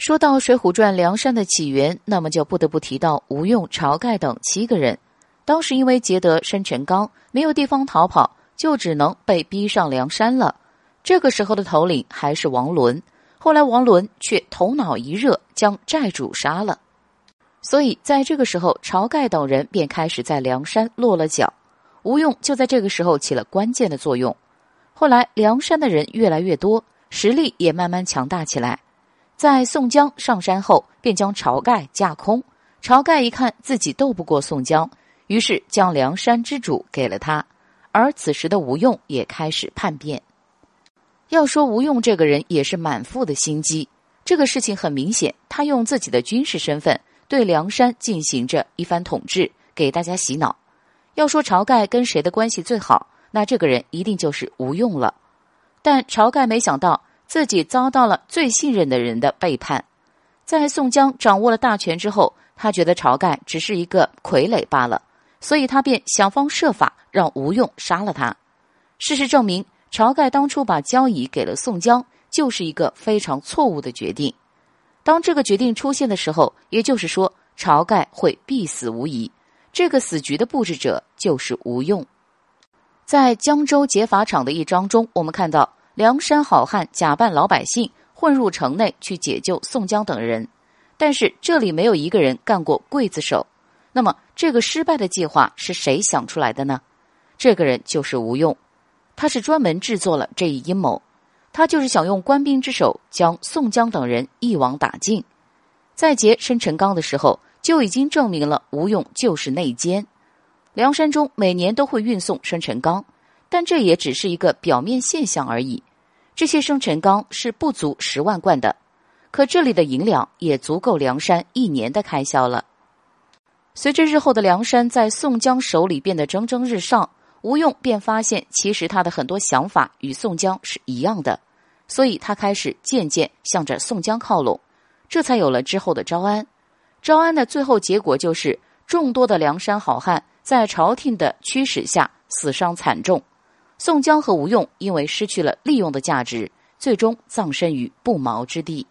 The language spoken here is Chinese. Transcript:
说到《水浒传》梁山的起源，那么就不得不提到吴用、晁盖等七个人。当时因为劫得生辰纲，没有地方逃跑，就只能被逼上梁山了。这个时候的头领还是王伦，后来王伦却头脑一热，将寨主杀了。所以在这个时候，晁盖等人便开始在梁山落了脚。吴用就在这个时候起了关键的作用。后来梁山的人越来越多，实力也慢慢强大起来。在宋江上山后，便将晁盖架空。晁盖一看自己斗不过宋江，于是将梁山之主给了他。而此时的吴用也开始叛变。要说吴用这个人也是满腹的心机，这个事情很明显，他用自己的军事身份对梁山进行着一番统治，给大家洗脑。要说晁盖跟谁的关系最好，那这个人一定就是吴用了。但晁盖没想到。自己遭到了最信任的人的背叛，在宋江掌握了大权之后，他觉得晁盖只是一个傀儡罢了，所以他便想方设法让吴用杀了他。事实证明，晁盖当初把交椅给了宋江，就是一个非常错误的决定。当这个决定出现的时候，也就是说，晁盖会必死无疑。这个死局的布置者就是吴用。在江州劫法场的一章中，我们看到。梁山好汉假扮老百姓混入城内去解救宋江等人，但是这里没有一个人干过刽子手。那么这个失败的计划是谁想出来的呢？这个人就是吴用，他是专门制作了这一阴谋，他就是想用官兵之手将宋江等人一网打尽。在劫生辰纲的时候就已经证明了吴用就是内奸。梁山中每年都会运送生辰纲，但这也只是一个表面现象而已。这些生辰纲是不足十万贯的，可这里的银两也足够梁山一年的开销了。随着日后的梁山在宋江手里变得蒸蒸日上，吴用便发现其实他的很多想法与宋江是一样的，所以他开始渐渐向着宋江靠拢，这才有了之后的招安。招安的最后结果就是众多的梁山好汉在朝廷的驱使下死伤惨重。宋江和吴用因为失去了利用的价值，最终葬身于不毛之地。